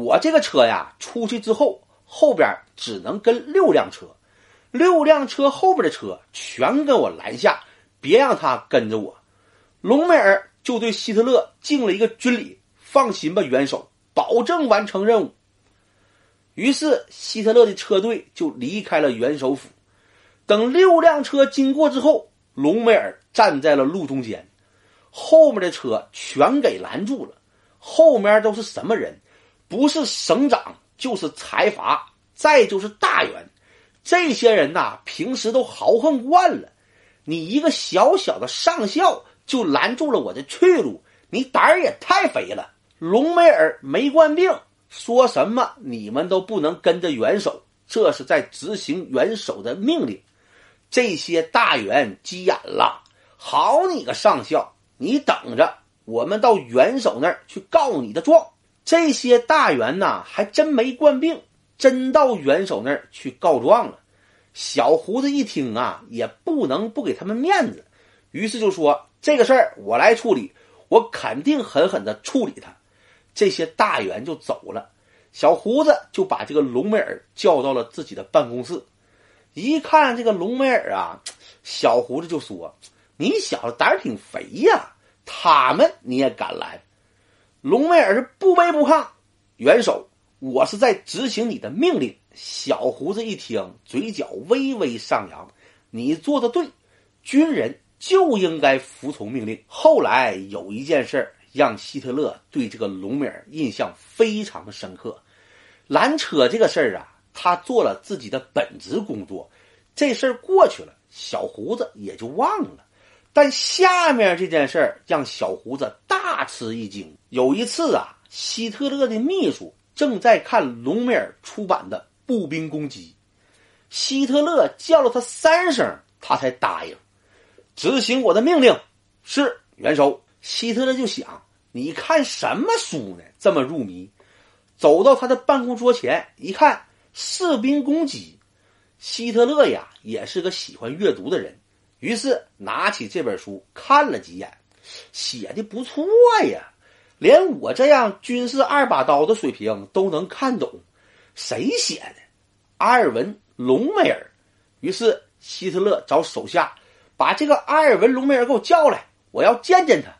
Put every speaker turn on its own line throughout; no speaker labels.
我这个车呀，出去之后后边只能跟六辆车，六辆车后边的车全跟我拦下，别让他跟着我。隆美尔就对希特勒敬了一个军礼，放心吧，元首，保证完成任务。于是希特勒的车队就离开了元首府。等六辆车经过之后，隆美尔站在了路中间，后面的车全给拦住了。后面都是什么人？不是省长，就是财阀，再就是大员。这些人呐，平时都豪横惯了。你一个小小的上校就拦住了我的去路，你胆儿也太肥了。隆美尔没惯病，说什么你们都不能跟着元首，这是在执行元首的命令。这些大员急眼了，好你个上校，你等着，我们到元首那儿去告你的状。这些大员呐，还真没惯病，真到元首那儿去告状了。小胡子一听啊，也不能不给他们面子，于是就说：“这个事儿我来处理，我肯定狠狠的处理他。”这些大员就走了，小胡子就把这个隆美尔叫到了自己的办公室。一看这个隆美尔啊，小胡子就说：“你小子胆儿挺肥呀，他们你也敢拦？”隆美尔是不卑不亢，元首，我是在执行你的命令。小胡子一听，嘴角微微上扬：“你做的对，军人就应该服从命令。”后来有一件事让希特勒对这个隆美尔印象非常的深刻，拦车这个事儿啊。他做了自己的本职工作，这事儿过去了，小胡子也就忘了。但下面这件事儿让小胡子大吃一惊。有一次啊，希特勒的秘书正在看隆美尔出版的《步兵攻击》，希特勒叫了他三声，他才答应执行我的命令。是元首。希特勒就想：你看什么书呢？这么入迷。走到他的办公桌前一看。士兵攻击，希特勒呀也是个喜欢阅读的人，于是拿起这本书看了几眼，写的不错呀，连我这样军事二把刀的水平都能看懂。谁写的？阿尔文·隆美尔。于是希特勒找手下把这个阿尔文·隆美尔给我叫来，我要见见他。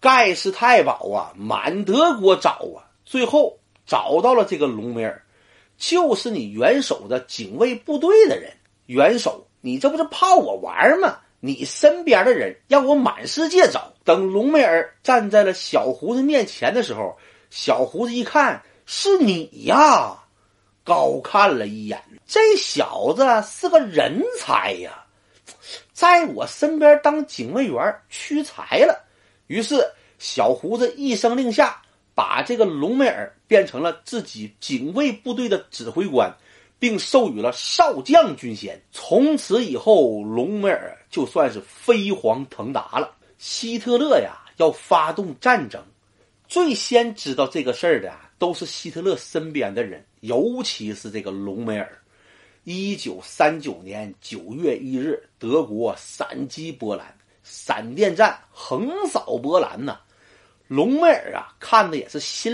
盖世太保啊，满德国找啊，最后找到了这个隆美尔。就是你元首的警卫部队的人，元首，你这不是泡我玩吗？你身边的人让我满世界找。等隆美尔站在了小胡子面前的时候，小胡子一看是你呀，高看了一眼，这小子是个人才呀，在我身边当警卫员屈才了。于是小胡子一声令下。把这个隆美尔变成了自己警卫部队的指挥官，并授予了少将军衔。从此以后，隆美尔就算是飞黄腾达了。希特勒呀，要发动战争，最先知道这个事儿的都是希特勒身边的人，尤其是这个隆美尔。一九三九年九月一日，德国闪击波兰，闪电战横扫波兰呐。隆美尔啊，看的也是心。